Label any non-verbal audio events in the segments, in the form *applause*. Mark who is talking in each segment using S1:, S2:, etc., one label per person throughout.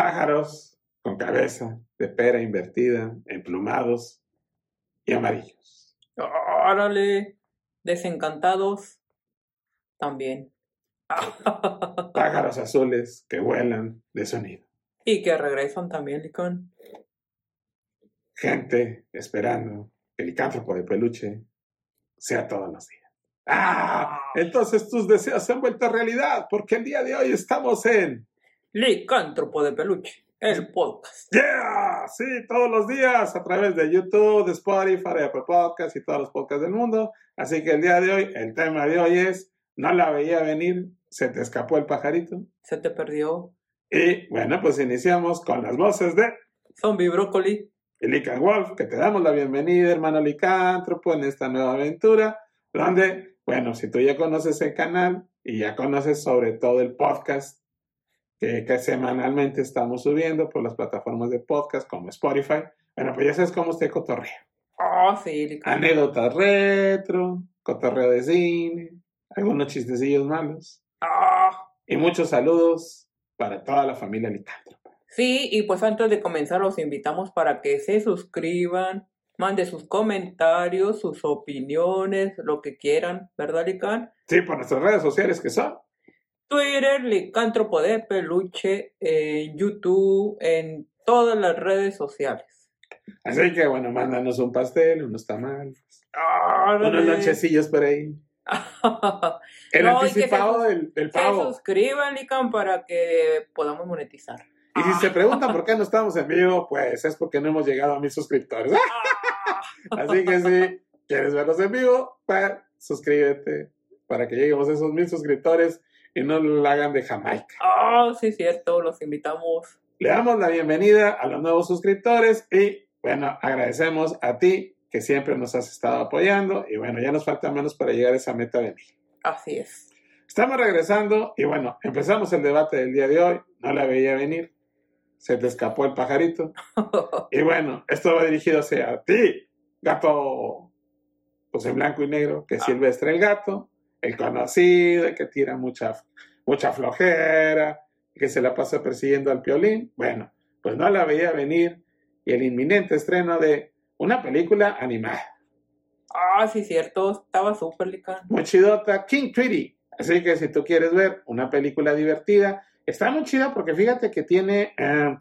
S1: pájaros con cabeza de pera invertida, emplumados y amarillos.
S2: Órale, desencantados también. *laughs*
S1: Pájaros azules que vuelan de sonido.
S2: Y que regresan también, Licón.
S1: Gente esperando que el licántropo de peluche sea todos los días. ¡Ah! Entonces tus deseos se han vuelto realidad, porque el día de hoy estamos en
S2: Licántropo de peluche, el podcast.
S1: ¡Yeah! Sí, todos los días a través de YouTube, de Spotify, Apple Podcasts y todos los podcasts del mundo. Así que el día de hoy, el tema de hoy es No la veía venir, se te escapó el pajarito.
S2: Se te perdió.
S1: Y bueno, pues iniciamos con las voces de
S2: Zombie Brócoli.
S1: y Lican Wolf, que te damos la bienvenida, hermano licántropo, en esta nueva aventura, donde, bueno, si tú ya conoces el canal y ya conoces sobre todo el podcast que, que semanalmente estamos subiendo por las plataformas de podcast como Spotify, bueno, pues ya sabes cómo usted cotorrea.
S2: Oh, sí.
S1: Anécdotas retro, cotorreo de cine, algunos chistecillos malos
S2: Ah,
S1: y muchos saludos para toda la familia licántropa.
S2: Sí, y pues antes de comenzar los invitamos para que se suscriban, mande sus comentarios, sus opiniones, lo que quieran, ¿verdad, Licán?
S1: Sí, por nuestras redes sociales que son
S2: Twitter, Licántropo de Peluche, en YouTube, en todas las redes sociales.
S1: Así que bueno, mándanos un pastel, unos tamales,
S2: ¡Órale!
S1: unos lonchecillos por ahí. *laughs* El
S2: No,
S1: anticipado del, del
S2: Se
S1: pavo.
S2: suscriban, Lican, para que podamos monetizar.
S1: Y si se preguntan por qué no estamos en vivo, *laughs* pues es porque no hemos llegado a mil suscriptores. *laughs* Así que si quieres vernos en vivo, pues suscríbete para que lleguemos a esos mil suscriptores y no lo hagan de Jamaica.
S2: Ah, sí, cierto, los invitamos.
S1: Le damos la bienvenida a los nuevos suscriptores y bueno, agradecemos a ti que siempre nos has estado apoyando y bueno, ya nos falta menos para llegar a esa meta de mil.
S2: Así es.
S1: Estamos regresando y bueno, empezamos el debate del día de hoy. No la veía venir. Se te escapó el pajarito. *laughs* Y bueno, esto va dirigido hacia ti, gato, pues en blanco y negro, que es Silvestre el gato, el conocido, el que tira mucha, mucha flojera, que se la pasa persiguiendo al piolín. Bueno, pues no la veía venir y el inminente estreno de una película animada.
S2: ah, sí, cierto, estaba súper, Lican.
S1: muy chidota, King Tweety. Así que si tú quieres ver una película divertida, está muy chida porque fíjate que tiene, eh,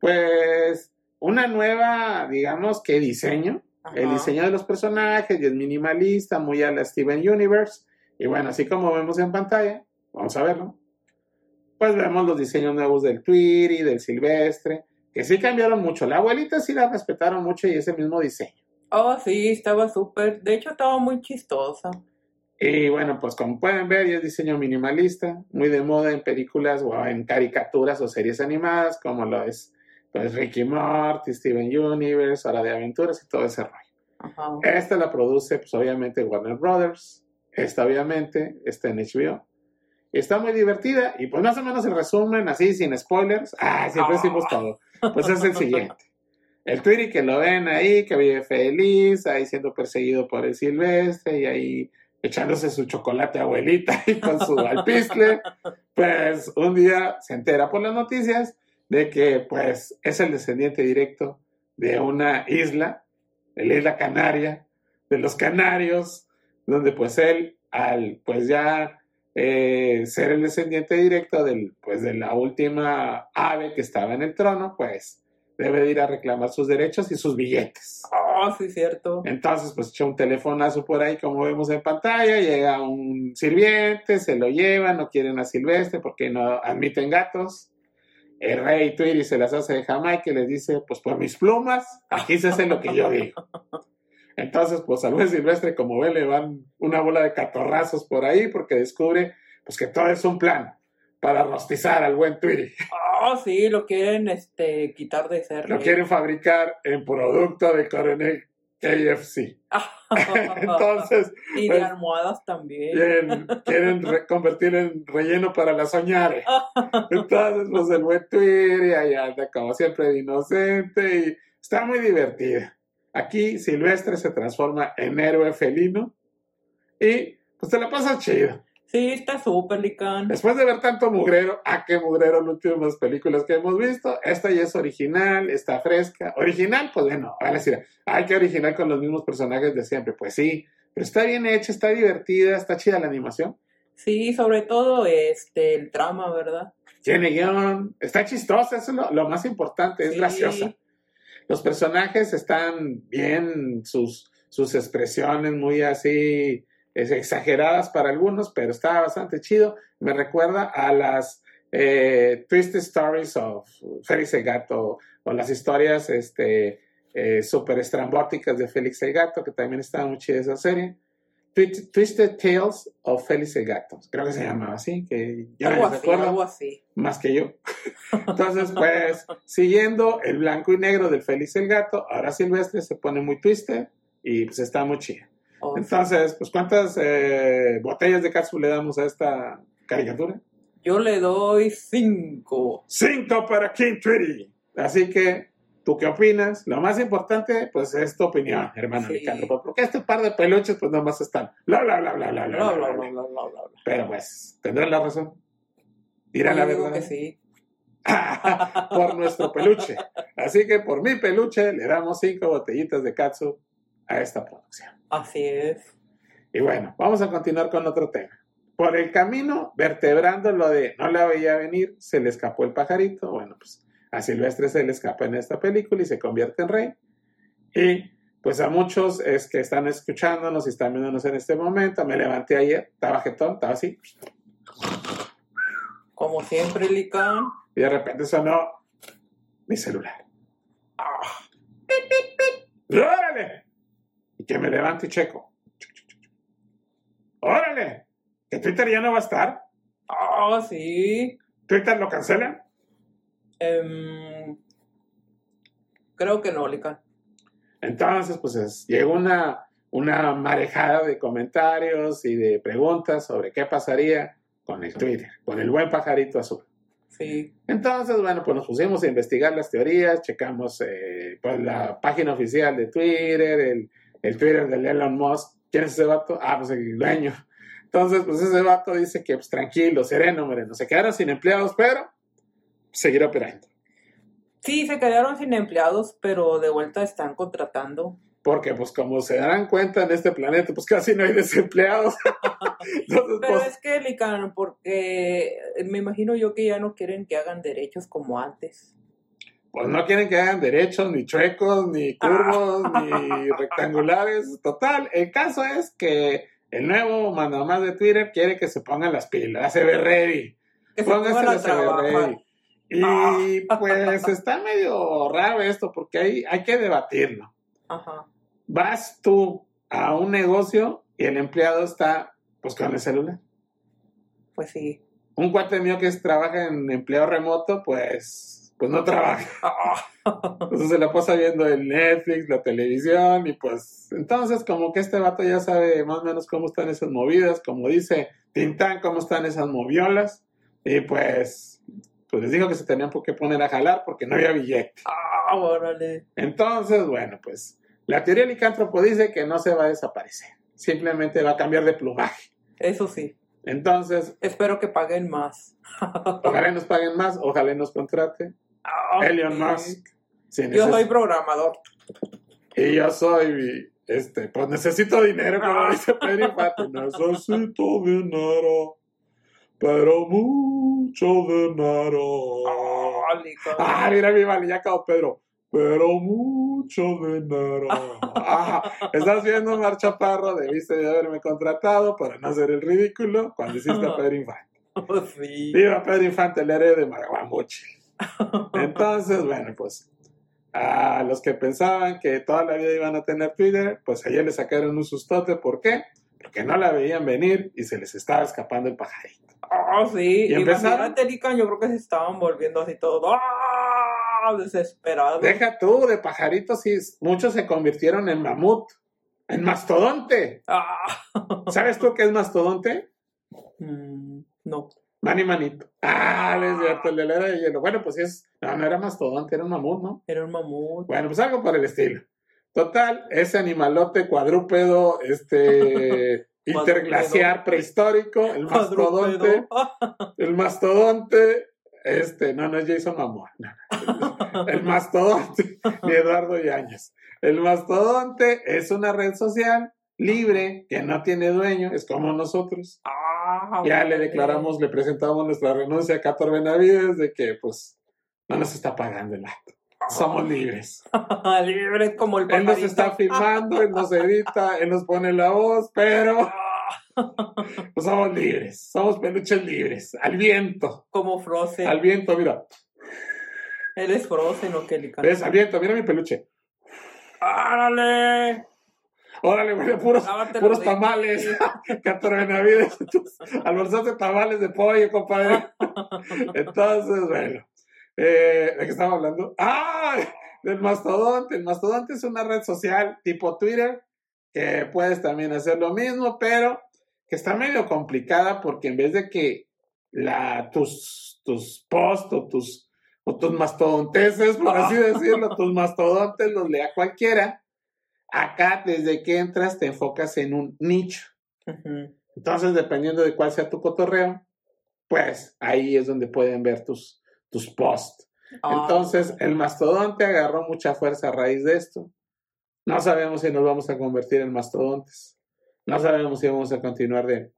S1: pues, una nueva, digamos que diseño. El diseño de los personajes y es minimalista, muy a la Steven Universe. Y bueno, así como vemos en pantalla, vamos a verlo. Pues vemos los diseños nuevos del Tweety, del Silvestre, que sí cambiaron mucho. La abuelita sí la respetaron mucho y ese mismo diseño.
S2: Oh, sí, estaba súper. De hecho, estaba muy chistosa.
S1: Y bueno, pues como pueden ver, ya es diseño minimalista, muy de moda en películas o en caricaturas o series animadas, como lo es pues, Ricky Morty, Steven Universe, Hora de Aventuras y todo ese rollo.
S2: Ajá.
S1: Esta la produce, pues obviamente, Warner Brothers. Esta, obviamente, está en HBO. Está muy divertida y pues más o menos el resumen, así, sin spoilers. Ah, siempre
S2: Ah.
S1: decimos todo. Pues es el siguiente. El Tweety que lo ven ahí, que vive feliz, ahí siendo perseguido por el Silvestre y ahí echándose su chocolate abuelita y con su *laughs* alpizcle, pues un día se entera por las noticias de que pues es el descendiente directo de una isla, de la isla Canaria, de los Canarios, donde pues él, al pues ya eh, ser el descendiente directo del, pues, de la última ave que estaba en el trono, pues debe de ir a reclamar sus derechos y sus billetes.
S2: Oh, sí, cierto.
S1: Entonces, pues echa un telefonazo por ahí, como vemos en pantalla, llega un sirviente, se lo lleva, no quieren a Silvestre porque no admiten gatos. El rey Tweety se las hace de Jamaica y les dice, pues por mis plumas, aquí se hace lo que yo digo. *laughs* Entonces, pues al buen Silvestre, como ve, le van una bola de catorrazos por ahí porque descubre pues que todo es un plan para rostizar al buen Tweety.
S2: Oh, sí, lo quieren este, quitar de ser.
S1: Lo quieren fabricar en producto de coronel KFC. *laughs* Entonces,
S2: y de
S1: pues,
S2: almohadas también.
S1: quieren, quieren convertir en relleno para la soñare. *laughs* Entonces, pues el buen Tweety ahí anda como siempre de inocente y está muy divertida. Aquí Silvestre se transforma en héroe felino y pues te la pasa chido.
S2: Sí, está súper, Lican.
S1: Después de ver tanto mugrero, ¿a qué mugrero las últimas películas que hemos visto? Esta ya es original, está fresca. Original, pues bueno, van a decir, hay que original con los mismos personajes de siempre. Pues sí, pero está bien hecha, está divertida, está chida la animación.
S2: Sí, sobre todo este, el trama, ¿verdad?
S1: Tiene guion, está chistosa, eso es lo, lo más importante, es
S2: Sí.
S1: graciosa. Los personajes están bien, sus, sus expresiones muy así es, exageradas para algunos, pero está bastante chido. Me recuerda a las eh, Twisted Stories of Félix el Gato o las historias este, eh, super estrambóticas de Félix el Gato, que también está muy chida esa serie. Twi- Twisted Tales of Félix el Gato, creo que se llamaba así, que yo
S2: algo
S1: no acuerdo
S2: algo así.
S1: más que yo. *laughs* Entonces, pues, siguiendo el blanco y negro del Félix el Gato, ahora Silvestre se pone muy twisted y pues está muy chida.
S2: Oh,
S1: Entonces, pues, ¿cuántas eh, botellas de catsup le damos a esta caricatura?
S2: Yo le doy cinco.
S1: Cinco para King Tweety. Así que, ¿tú qué opinas? Lo más importante, pues, es tu opinión, hermano
S2: Sí.
S1: licántropo, porque este par de peluches, pues, nomás están bla, bla, bla, bla, bla, bla,
S2: Bla,
S1: bla,
S2: bla,
S1: bla,
S2: bla.
S1: Pero, pues, tendrán la razón. Dirán la verdad.
S2: que sí. *laughs*
S1: por nuestro peluche. Así que por mi peluche le damos cinco botellitas de katsu a esta producción.
S2: Así es.
S1: Y bueno, vamos a continuar con otro tema. Por el camino, vertebrando lo de no la veía venir, se le escapó el pajarito. Bueno, pues a Silvestre se le escapa en esta película y se convierte en rey. Y pues a muchos es que están escuchándonos y están viéndonos en este momento. Me levanté ayer, estaba jetón, estaba así.
S2: Como siempre, Lican.
S1: Y de repente sonó mi celular. ¡Órale! Y que me levanto y checo. ¡Órale! ¿Que Twitter ya no va a estar?
S2: Ah, sí.
S1: ¿Twitter lo cancelan?
S2: Em, creo que no, Lican.
S1: Entonces, pues es- llegó una, una marejada de comentarios y de preguntas sobre qué pasaría con el Twitter, con el buen pajarito azul.
S2: Sí.
S1: Entonces, bueno, pues nos pusimos a investigar las teorías, checamos eh, pues, la página oficial de Twitter, el, el Twitter de Elon Musk. ¿Quién es ese vato? Ah, pues el dueño. Entonces, pues ese vato dice que pues, tranquilo, sereno, hombre, no se quedaron sin empleados, pero seguir operando.
S2: Sí, se quedaron sin empleados, pero de vuelta están contratando.
S1: Porque, pues, como se darán cuenta en este planeta, pues casi no hay desempleados. *laughs* Entonces,
S2: Pero
S1: pues,
S2: es que, Lican, porque me imagino yo que ya no quieren que hagan derechos como antes.
S1: pues no quieren que hagan derechos, ni chuecos, ni curvos, ni *laughs* rectangulares. Total, el caso es que el nuevo mandamás de Twitter quiere que se pongan las pilas, se ve ready. Pónganse las ready. Y *laughs* pues está medio raro esto porque hay, hay que debatirlo.
S2: Ajá.
S1: Vas tú a un negocio y el empleado está pues con el celular.
S2: Pues sí.
S1: Un cuate mío que es- trabaja en empleo remoto, pues, pues no trabaja. *laughs* Entonces se la pasa viendo el Netflix, la televisión y pues entonces como que este vato ya sabe más o menos cómo están esas movidas, como dice Tintán, cómo están esas moviolas y pues, pues les dijo que se tenían que poner a jalar porque no había billete.
S2: Ah, órale.
S1: Entonces, bueno, pues la teoría licántropo dice que no se va a desaparecer, simplemente va a cambiar de plumaje.
S2: Eso sí.
S1: Entonces,
S2: Espero que paguen más. *laughs*
S1: ojalá nos paguen más, ojalá nos contrate
S2: Ah,
S1: Elon. Musk. si
S2: Yo soy programador.
S1: Y yo soy, este, pues necesito dinero, como dice Pedro Infante. *laughs* Necesito dinero, pero mucho dinero.
S2: Ah, Lican.
S1: Ah, mira mi acabó Pedro. Pero mucho dinero. Ah, estás viendo Mar Chaparro, debiste de haberme contratado para no hacer el ridículo cuando hiciste a Pedro Infante.
S2: sí.
S1: Viva Pedro Infante, el héroe de Magabamuchi. *laughs* Entonces, bueno, pues a los que pensaban que toda la vida iban a tener Twitter, pues ayer le sacaron un sustote. ¿Por qué? Porque no la veían venir y se les estaba escapando el pajarito.
S2: Ah, sí.
S1: ¿Y empezaron?
S2: Imagínate, Lican, yo creo que se estaban volviendo así todos. ¡Ah! Desesperados.
S1: Deja tú de pajaritos y muchos se convirtieron en mamut, en mastodonte.
S2: Ah.
S1: ¿Sabes tú qué es mastodonte?
S2: Mm, no.
S1: Mani manito. Ah, no es cierto, el de la era de hielo. Bueno, pues es, no, no era mastodonte, era un mamut, ¿no?
S2: Era un mamut.
S1: Bueno, pues algo por el estilo. Total, ese animalote cuadrúpedo, este, *laughs* interglaciar prehistórico, el mastodonte, el mastodonte, este, no, no es Jason Momoa, no, el mastodonte, *laughs* ni Eduardo Yáñez. El mastodonte es una red social libre que no tiene dueño, es como nosotros.
S2: Ah,
S1: Ya le declaramos, le presentamos nuestra renuncia a Cator Benavides de que, pues, no nos está pagando el acto. Somos libres. *laughs*
S2: Libre como el
S1: Él nos
S2: pajarito.
S1: está filmando, él nos edita, él nos pone la voz, pero *laughs* pues somos libres, somos peluches libres, al viento,
S2: Como Frozen.
S1: al viento, mira,
S2: Él es Frozen o Kelly
S1: ves, al viento, mira mi peluche.
S2: ¡Árale!
S1: Órale, güey, puros,
S2: Lávate
S1: puros tamales,
S2: dientes.
S1: Cator Benavides, almorzaste tamales de pollo, compadre. *laughs* Entonces, bueno, eh, ¿de qué estaba hablando? ¡Ah! Del mastodonte. El mastodonte es una red social tipo Twitter que puedes también hacer lo mismo, pero que está medio complicada porque en vez de que la, tus, tus posts o tus, o tus mastodonteses, por así *laughs* decirlo, tus mastodontes los lea cualquiera, acá desde que entras te enfocas en un nicho. Entonces, dependiendo de cuál sea tu cotorreo, pues ahí es donde pueden ver tus, tus posts.
S2: Ah,
S1: Entonces, el mastodonte agarró mucha fuerza a raíz de esto. No sabemos si nos vamos a convertir en mastodontes. No sabemos si vamos a continuar de,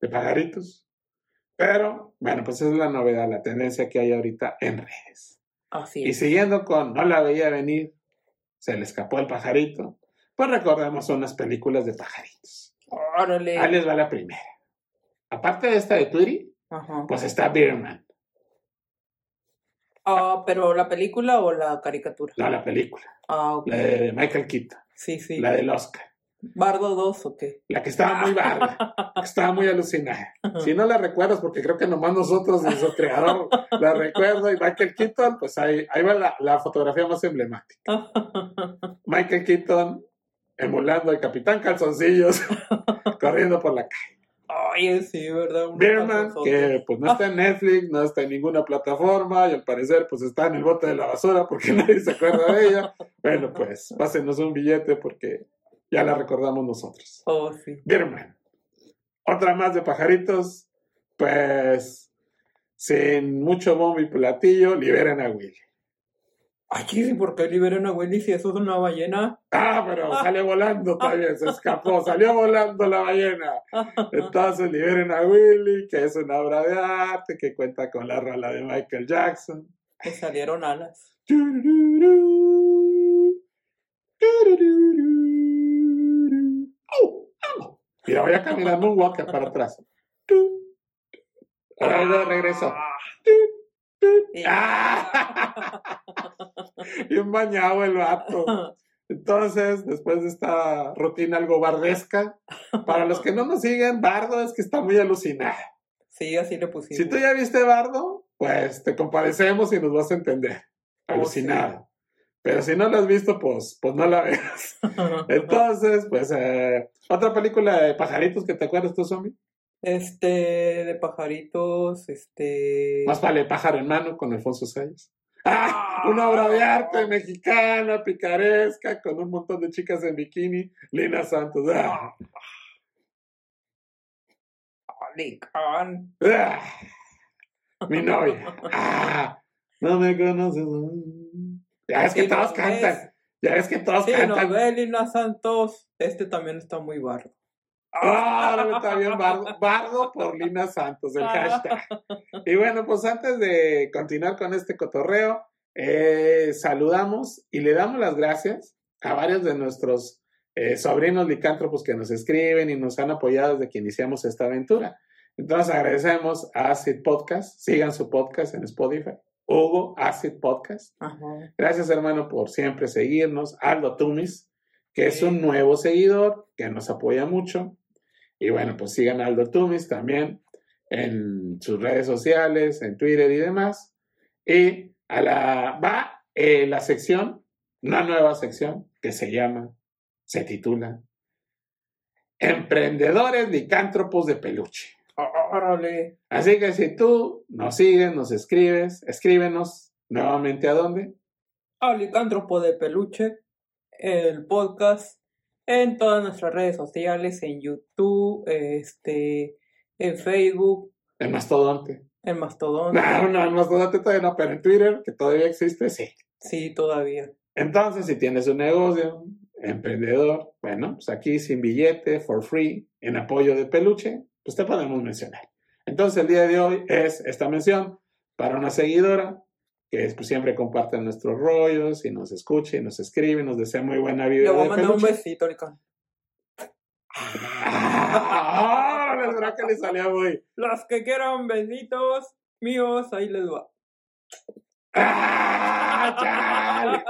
S1: de pajaritos. Pero, bueno, pues esa es la novedad, la tendencia que hay ahorita en redes.
S2: así
S1: Y siguiendo con No la veía venir, se le escapó el pajarito, pues recordemos unas películas de pajaritos.
S2: Órale.
S1: Ahí les va la primera. Aparte de esta de Tweety, pues está Beerman,
S2: Ah, pero la película o la caricatura.
S1: no la película,
S2: Ah, ok.
S1: la de Michael Keaton,
S2: Sí, sí.
S1: la del Oscar,
S2: Bardo 2 o qué.
S1: la que estaba muy barba, que estaba muy alucinada. Si no la recuerdas, porque creo que nomás nosotros, su creador, la recuerdo, y Michael Keaton, pues ahí, ahí va la, la fotografía más emblemática. Michael Keaton emulando al Capitán Calzoncillos, *laughs* corriendo por la calle.
S2: Oye,
S1: que pues no está en Netflix, no está en ninguna plataforma y al parecer pues está en el bote de la basura porque *laughs* nadie se acuerda de ella. Bueno, pues pásenos un billete porque ya la recordamos nosotros.
S2: Oh, sí.
S1: Beerman. Otra más de pajaritos, pues sin mucho bombo y platillo, liberen a Willy.
S2: Ay, sí, ¿por qué liberan a Wendy si eso es una ballena?
S1: Ah, pero salió volando también, se escapó, salió volando la ballena. Entonces liberen a Willy, que es una obra de arte que cuenta con la rola de Michael Jackson.
S2: Me salieron alas.
S1: Au. Mira, voy a caminar un walker para atrás. Ahora regreso.
S2: Y-
S1: ¡Ah! *laughs* Bien bañado el vato. Entonces, después de esta rutina algo bardesca, para los que no nos siguen, Bardo es que está muy alucinada.
S2: Sí, así le pusimos.
S1: Si tú ya viste Bardo, pues te compadecemos y nos vas a entender.
S2: Oh,
S1: Alucinado. Pero si no lo has visto, pues, pues no la veas. *laughs* Entonces, pues, eh, otra película de pajaritos que te acuerdas tú, zombie.
S2: Este, de pajaritos, este...
S1: Más vale pájaro en mano con Alfonso Sayas. ¡Ah! Una obra de arte mexicana, picaresca, con un montón de chicas en bikini. Lina Santos. ¡Ah! ¡Ah! Mi novia. *laughs* ¡Ah! No me conoces. Ya ves que
S2: Sí,
S1: todos
S2: no
S1: cantan.
S2: ves.
S1: Ya ves que todos
S2: Sí,
S1: cantan.
S2: Novelina Santos. Este también está muy bardo.
S1: Ah, está bien Bardo, Bardo por Lina Santos, el hashtag. Y bueno, pues antes de continuar con este cotorreo, eh, saludamos y le damos las gracias a varios de nuestros eh, sobrinos licántropos que nos escriben y nos han apoyado desde que iniciamos esta aventura. Entonces agradecemos a Acid Podcast, sigan su podcast en Spotify, Hugo Acid Podcast.
S2: Ajá.
S1: Gracias, hermano, por siempre seguirnos. Aldo Tumis, que es un nuevo seguidor que nos apoya mucho. Y bueno, pues sigan a Aldo Tumis también en sus redes sociales, en Twitter y demás. Y a la va eh, la sección, una nueva sección que se llama, se titula Emprendedores licántropos de peluche.
S2: Órale.
S1: Así que si tú nos sigues, nos escribes, escríbenos nuevamente a dónde.
S2: Alicántropo de peluche. El podcast en todas nuestras redes sociales, en YouTube, este, en Facebook,
S1: El mastodonte.
S2: en Mastodon. *laughs*
S1: No, no, el mastodonte todavía no, pero en Twitter, que todavía existe, sí.
S2: Sí, todavía.
S1: Entonces, si tienes un negocio, emprendedor, bueno, pues aquí sin billete, for free, en apoyo de peluche, pues te podemos mencionar. Entonces, el día de hoy es esta mención para una seguidora que pues, siempre comparte nuestros rollos y nos escucha y nos escribe nos desea muy buena vida.
S2: Le voy a mandar un besito, Licán.
S1: ¡Ah! la verdad que le salía muy.
S2: Los que quieran besitos míos, ahí les va.
S1: ¡Ah! ¡Chale!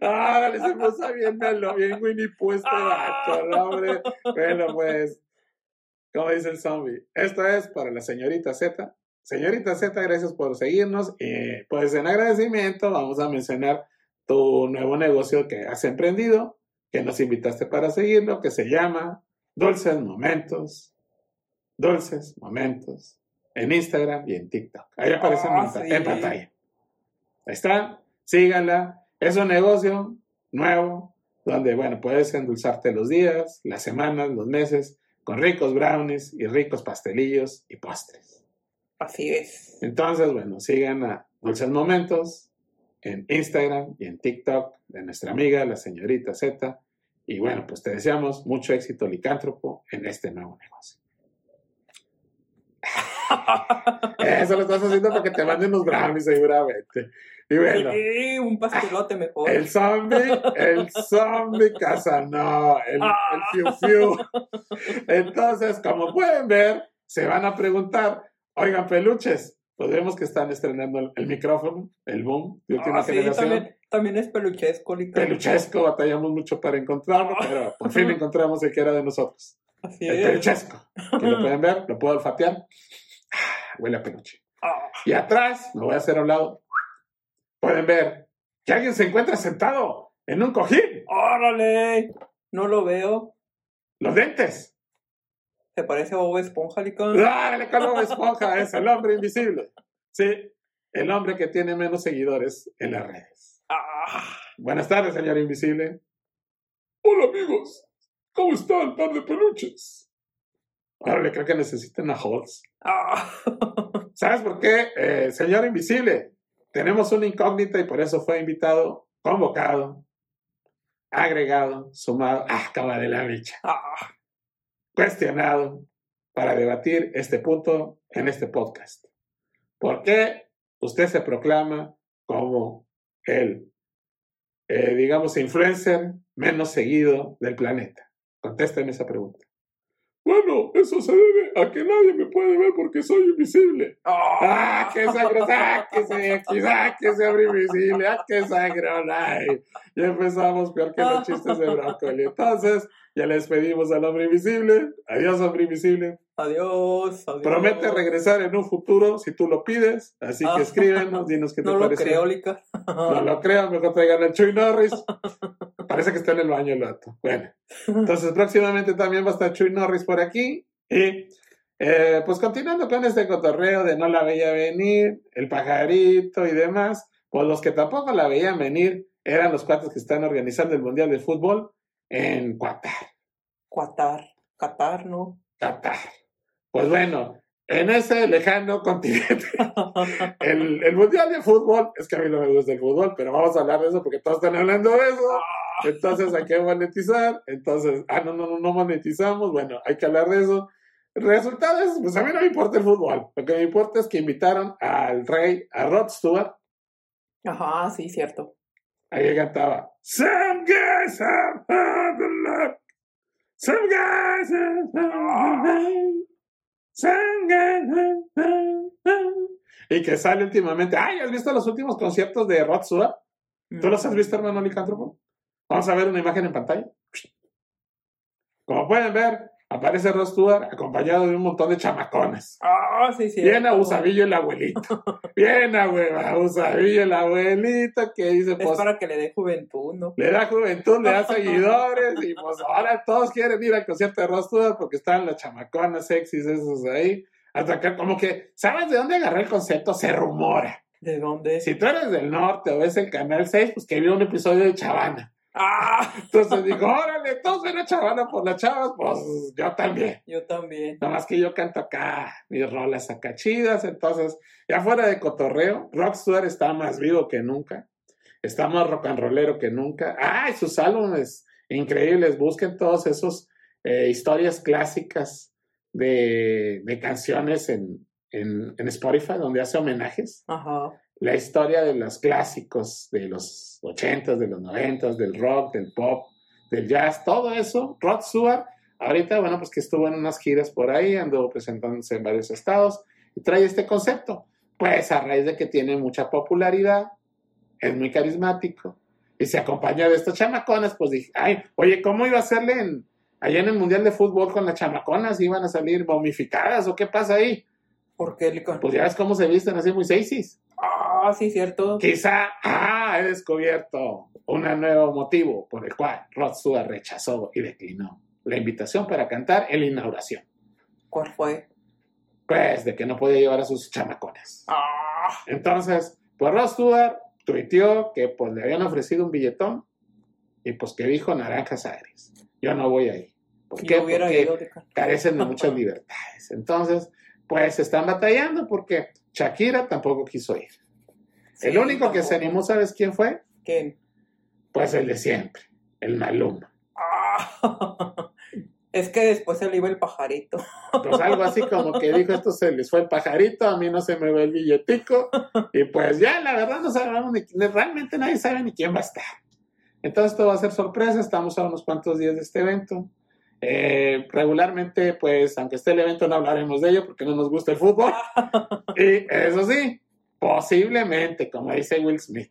S1: ¡Ah! Se puso bien melo, bien Winnie Pooh este vato, ¿no, hombre. Bueno, pues, como dice el zombie, esto es para la señorita Z. Señorita Z, gracias por seguirnos. Y pues en agradecimiento vamos a mencionar tu nuevo negocio que has emprendido, que nos invitaste para seguirlo, que se llama Dulces Momentos. Dulces Momentos. En Instagram y en TikTok. Ahí aparece en panta-
S2: sí.
S1: en pantalla. Ahí está, síganla. Es un negocio nuevo donde, bueno, puedes endulzarte los días, las semanas, los meses, con ricos brownies y ricos pastelillos y postres.
S2: Así es.
S1: Entonces, bueno, sigan a Dulces Momentos en Instagram y en TikTok de nuestra amiga, la señorita Z. Y bueno, pues te deseamos mucho éxito licántropo en este nuevo negocio. *laughs* Eso lo estás haciendo para que te manden los brownies seguramente. Y bueno.
S2: Y un pastelote mejor.
S1: El zombie, el zombie Casanova, el, el fiu fiu. Entonces, como pueden ver, se van a preguntar, oigan, peluches, pues vemos que están estrenando el, el micrófono, el boom de última
S2: Ah, sí,
S1: generación.
S2: también, también es peluchesco, Licán.
S1: Peluchesco, batallamos mucho para encontrarlo, pero por fin encontramos el que era de nosotros.
S2: Así
S1: El
S2: es.
S1: peluchesco. Que lo pueden ver, lo puedo olfatear. Ah, Huele a peluche.
S2: Ah,
S1: Y atrás, me voy a hacer a un lado, pueden ver que alguien se encuentra sentado en un cojín.
S2: ¡Órale! No lo veo.
S1: Los dentes.
S2: ¿Se parece Bob Esponja, Licán?
S1: Dale con Bob Esponja, es el hombre invisible. Sí, el hombre que tiene menos seguidores en las redes.
S2: Ah,
S1: Buenas tardes, señor invisible. Hola, amigos. ¿Cómo están, par de peluches? Ahora le creo que necesitan a Holtz.
S2: ah. *laughs*
S1: ¿Sabes por qué, eh, señor invisible? Tenemos una incógnita y por eso fue invitado, convocado, agregado, sumado, ah, acaba de la bicha.
S2: Ah,
S1: cuestionado para debatir este punto en este podcast. ¿Por qué usted se proclama como el, eh, digamos, influencer menos seguido del planeta? Contésteme esa pregunta. Bueno, eso se debe a que nadie me puede ver porque soy invisible. ¡Ah, qué sangre! ¡Sáquese de aquí! ¡Sáquese, hombre invisible! ¡Ah, qué sangre! ¡Ay! Ya empezamos peor que los chistes de brócoli. Entonces, ya les pedimos al hombre invisible. Adiós, hombre invisible.
S2: Adiós, adiós.
S1: Promete regresar en un futuro si tú lo pides. Así que
S2: Ah.
S1: escríbenos, dinos qué te *laughs*
S2: No lo creo, Lica.
S1: No lo creo, mejor traigan al Chuy Norris. Parece que está en el baño el vato. Bueno, entonces próximamente también va a estar Chuy Norris por aquí. Y eh, pues continuando con este cotorreo de no la veía venir, el pajarito y demás, pues los que tampoco la veían venir eran los cuatro que están organizando el Mundial de Fútbol en Qatar.
S2: Qatar. Qatar, ¿no?
S1: Qatar. Pues bueno, en ese lejano *laughs* continente *laughs* el, el mundial de fútbol, es que a mí no me gusta el fútbol, pero vamos a hablar de eso porque todos están hablando de eso. Entonces hay que monetizar. Entonces, ah, no, no, no, no monetizamos. Bueno, hay que hablar de eso. El resultado es, pues a mí no me importa el fútbol. Lo que me importa es que invitaron al rey, a Rod Stewart.
S2: Ajá, sí, cierto.
S1: Ahí cantaba. Some guys have had the luck. Some guys have had the luck. Y que sale últimamente. Ay, ¿has visto los últimos conciertos de Rod Stewart? ¿Tú los has visto, hermano Licántropo? Vamos a ver una imagen en pantalla. Como pueden ver, aparece Rod Stewart acompañado de un montón de chamacones.
S2: Ah, sí, sí.
S1: Bien abusabillo el abuelito. *laughs* Bien abusabillo el abuelito que dice,
S2: Es
S1: pues,
S2: para que le dé juventud, ¿no?
S1: le da juventud, le da *laughs* seguidores y pues ahora todos quieren ir al concierto de Rod Stewart porque están las chamaconas sexys esos ahí. Hasta que como que, ¿sabes de dónde agarré el concepto? Se rumora.
S2: ¿De dónde?
S1: Si tú eres del norte o ves el canal 6, pues que vio un episodio de Chavana.
S2: Ah,
S1: Entonces digo, órale, todos ven a chavana por las chavas, pues yo también.
S2: yo también.
S1: Nada más que yo canto acá mis rolas acá chidas, entonces, ya fuera de cotorreo, Rockstar está más vivo que nunca, está más rock and rollero que nunca. ¡Ay, sus álbumes increíbles! Busquen todos esos eh, historias clásicas de, de canciones en, en, en Spotify, donde hace homenajes.
S2: Ajá.
S1: La historia de los clásicos de los 80s, de los 90s, del rock, del pop, del jazz, todo eso. Rod Stewart, ahorita, bueno, pues que estuvo en unas giras por ahí, anduvo presentándose en varios estados y trae este concepto. Pues a raíz de que tiene mucha popularidad, es muy carismático y se acompaña de estos chamaconas, pues dije, ay, oye, ¿cómo iba a hacerle en, allá en el Mundial de Fútbol con las chamaconas? ¿Iban a salir momificadas o qué pasa ahí?
S2: ¿Por qué?
S1: Pues ya ves cómo se visten así muy sexys.
S2: Ah, sí, cierto.
S1: Quizá, ah, he descubierto un nuevo motivo por el cual Rod Stewart rechazó y declinó la invitación para cantar en la inauguración.
S2: ¿Cuál fue?
S1: Pues de que no podía llevar a sus chamaconas.
S2: Ah,
S1: Entonces, pues Rod Stewart tuiteó que pues le habían ofrecido un billetón y pues que dijo naranjas agrias. Yo no voy ahí. ¿Por qué? Porque
S2: ido, Licón.
S1: carecen de muchas *laughs* libertades. Entonces, pues están batallando porque Shakira tampoco quiso ir. El único que se animó, ¿sabes quién fue?
S2: ¿Quién?
S1: Pues el de siempre, el Maluma.
S2: Ah, *laughs* es que después se le iba el pajarito.
S1: Pues algo así como que dijo, esto se les fue el pajarito, a mí no se me ve el billetico. Y pues ya, la verdad, no sabemos ni, ni- realmente nadie sabe ni quién va a estar. Entonces, todo va a ser sorpresa, estamos a unos cuantos días de este evento. Eh, regularmente, pues, aunque esté el evento, no hablaremos de ello porque no nos gusta el fútbol. *laughs* Y eso sí, posiblemente, como dice Will Smith,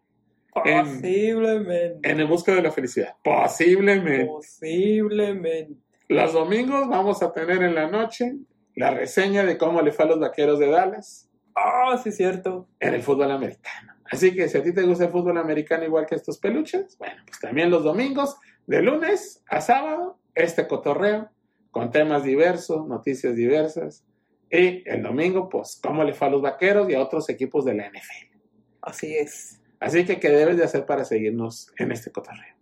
S1: En-
S2: Posiblemente.
S1: en el busca de la felicidad, posiblemente.
S2: Posiblemente.
S1: Los domingos vamos a tener en la noche la reseña de cómo le fue a los vaqueros de Dallas
S2: Ah, sí, cierto.
S1: en el fútbol americano. Así que si a ti te gusta el fútbol americano igual que estos peluches, bueno, pues también los domingos, de lunes a sábado, este cotorreo con temas diversos, noticias diversas. Y el domingo, pues, cómo le fue a los vaqueros y a otros equipos de la NFL.
S2: Así es.
S1: Así que, ¿qué debes de hacer para seguirnos en este cotorreo?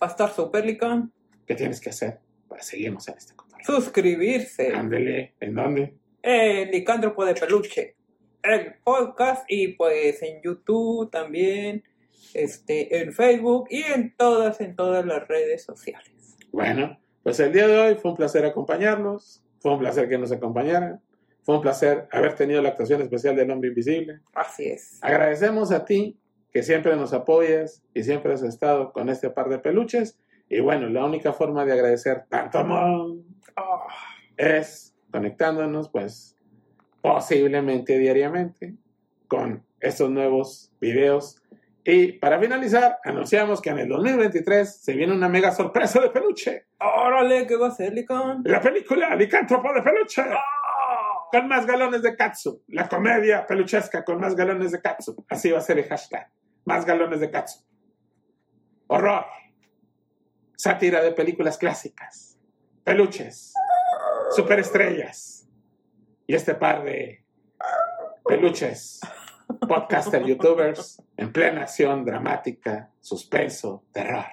S2: Va a estar súper, Licón.
S1: ¿Qué tienes que hacer para seguirnos en este cotorreo?
S2: Suscribirse.
S1: Ándele, ¿en dónde?
S2: El Licántropo de Peluche. El podcast y pues en YouTube también. Este, en Facebook y en todas, en todas las redes sociales.
S1: Bueno, pues el día de hoy fue un placer acompañarlos, fue un placer que nos acompañaran, fue un placer haber tenido la actuación especial del hombre invisible.
S2: Así es.
S1: Agradecemos a ti que siempre nos apoyas y siempre has estado con este par de peluches. Y bueno, la única forma de agradecer tanto amor
S2: Ah,
S1: es conectándonos, pues, posiblemente diariamente con estos nuevos videos. Y para finalizar, anunciamos que en el 2023 se viene una mega sorpresa de peluche.
S2: órale, ¿qué va a ser, Licón?
S1: La película Licántropo de Peluche. Con más galones de Katsu. La comedia peluchesca con más galones de Katsu. Así va a ser el hashtag. Más galones de Katsu. Horror. Sátira de películas clásicas. Peluches. Superestrellas. Y este par de peluches. Podcaster, youtubers. En plena acción dramática, suspenso, terror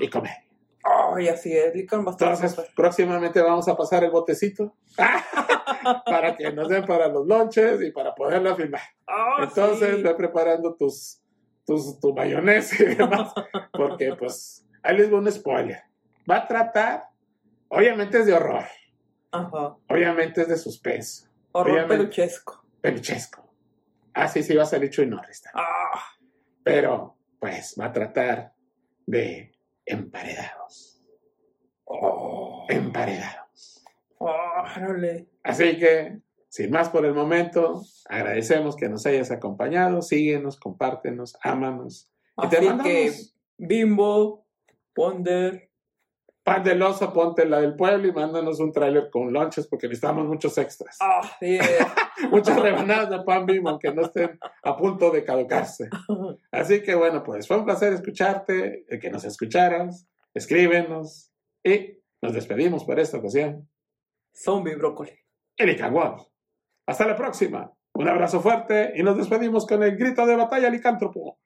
S1: y comedia.
S2: Ay, así es, a estar
S1: Entonces, próximamente vamos a pasar el botecito *laughs* para que nos den para los lonches y para poderla filmar.
S2: Ah,
S1: Entonces,
S2: sí.
S1: ve preparando tus, tus, tu mayonesa y demás, porque pues ahí les voy un spoiler. Va a tratar, obviamente es de horror,
S2: Ajá.
S1: obviamente es de suspenso,
S2: Horror peluchesco.
S1: peluchesco. Ah, sí, sí, va a salir Chuy Norris.
S2: Ah,
S1: Pero, pues, va a tratar de emparedados.
S2: oh,
S1: Emparedados.
S2: órale.
S1: Así que, sin más por el momento, agradecemos que nos hayas acompañado. Síguenos, compártenos, ámanos. Y te
S2: Así
S1: mandamos
S2: que, Bimbo, Wonder,
S1: pan del oso, ponte la del pueblo y mándanos un tráiler con lunches porque necesitamos muchos extras.
S2: ah, sí, es. *laughs*
S1: Muchas rebanadas de pan bimbo aunque no estén a punto de caducarse. *laughs* Así que bueno, pues fue un placer escucharte, el que nos escucharas. Escríbenos y nos despedimos por esta ocasión.
S2: Zombie Brócoli.
S1: Erika Wolf. Hasta la próxima. Un abrazo fuerte y nos despedimos con el grito de batalla licántropo.